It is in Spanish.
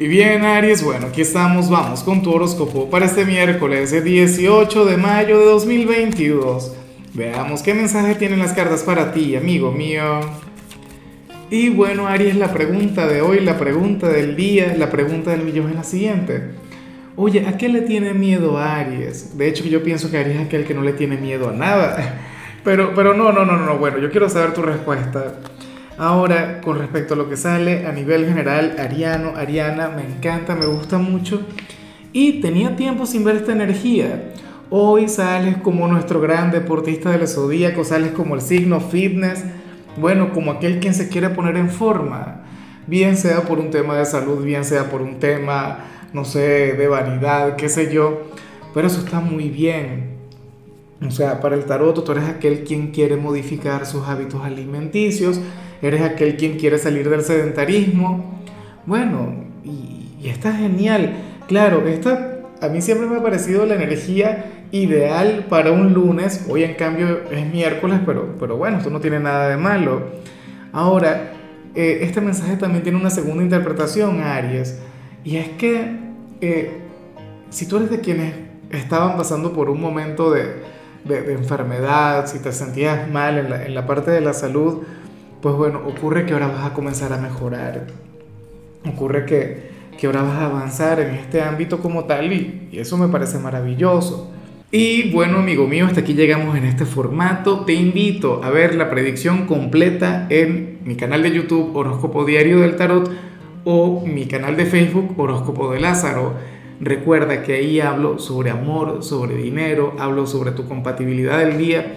Y bien, Aries, bueno, aquí estamos, vamos con tu horóscopo para este miércoles, el 18 de mayo de 2022. Veamos qué mensaje tienen las cartas para ti, amigo mío. Y bueno, Aries, la pregunta de hoy, la pregunta del día, la pregunta del millón es la siguiente. Oye, ¿a qué le tiene miedo a Aries? De hecho, yo pienso que Aries es aquel que no le tiene miedo a nada. Pero, pero no, no, no, no, bueno, yo quiero saber tu respuesta. Ahora, con respecto a lo que sale a nivel general, Ariano, Ariana, me encanta, me gusta mucho. Y tenía tiempo sin ver esta energía. Hoy sales como nuestro gran deportista del zodíaco, sales como el signo fitness, bueno, como aquel quien se quiere poner en forma, bien sea por un tema de salud, bien sea por un tema, no sé, de vanidad, qué sé yo, pero eso está muy bien. O sea, para el tarot tú eres aquel quien quiere modificar sus hábitos alimenticios, eres aquel quien quiere salir del sedentarismo. Bueno, y, está genial. Claro, esta a mí siempre me ha parecido la energía ideal para un lunes. Hoy en cambio es miércoles, pero, pero bueno, esto no tiene nada de malo. Ahora, eh, este mensaje también tiene una segunda interpretación, Aries. Y es que eh, si tú eres de quienes estaban pasando por un momento de, de, enfermedad, si te sentías mal en la, en la parte de la salud, pues bueno, ocurre que ahora vas a comenzar a mejorar. Ocurre que, que ahora vas a avanzar en este ámbito como tal y, y eso me parece maravilloso. Y bueno, amigo mío, hasta aquí llegamos en este formato. Te invito a ver la predicción completa en mi canal de YouTube Horóscopo Diario del Tarot o mi canal de Facebook Horóscopo de Lázaro. Recuerda que ahí hablo sobre amor, sobre dinero, hablo sobre tu compatibilidad del día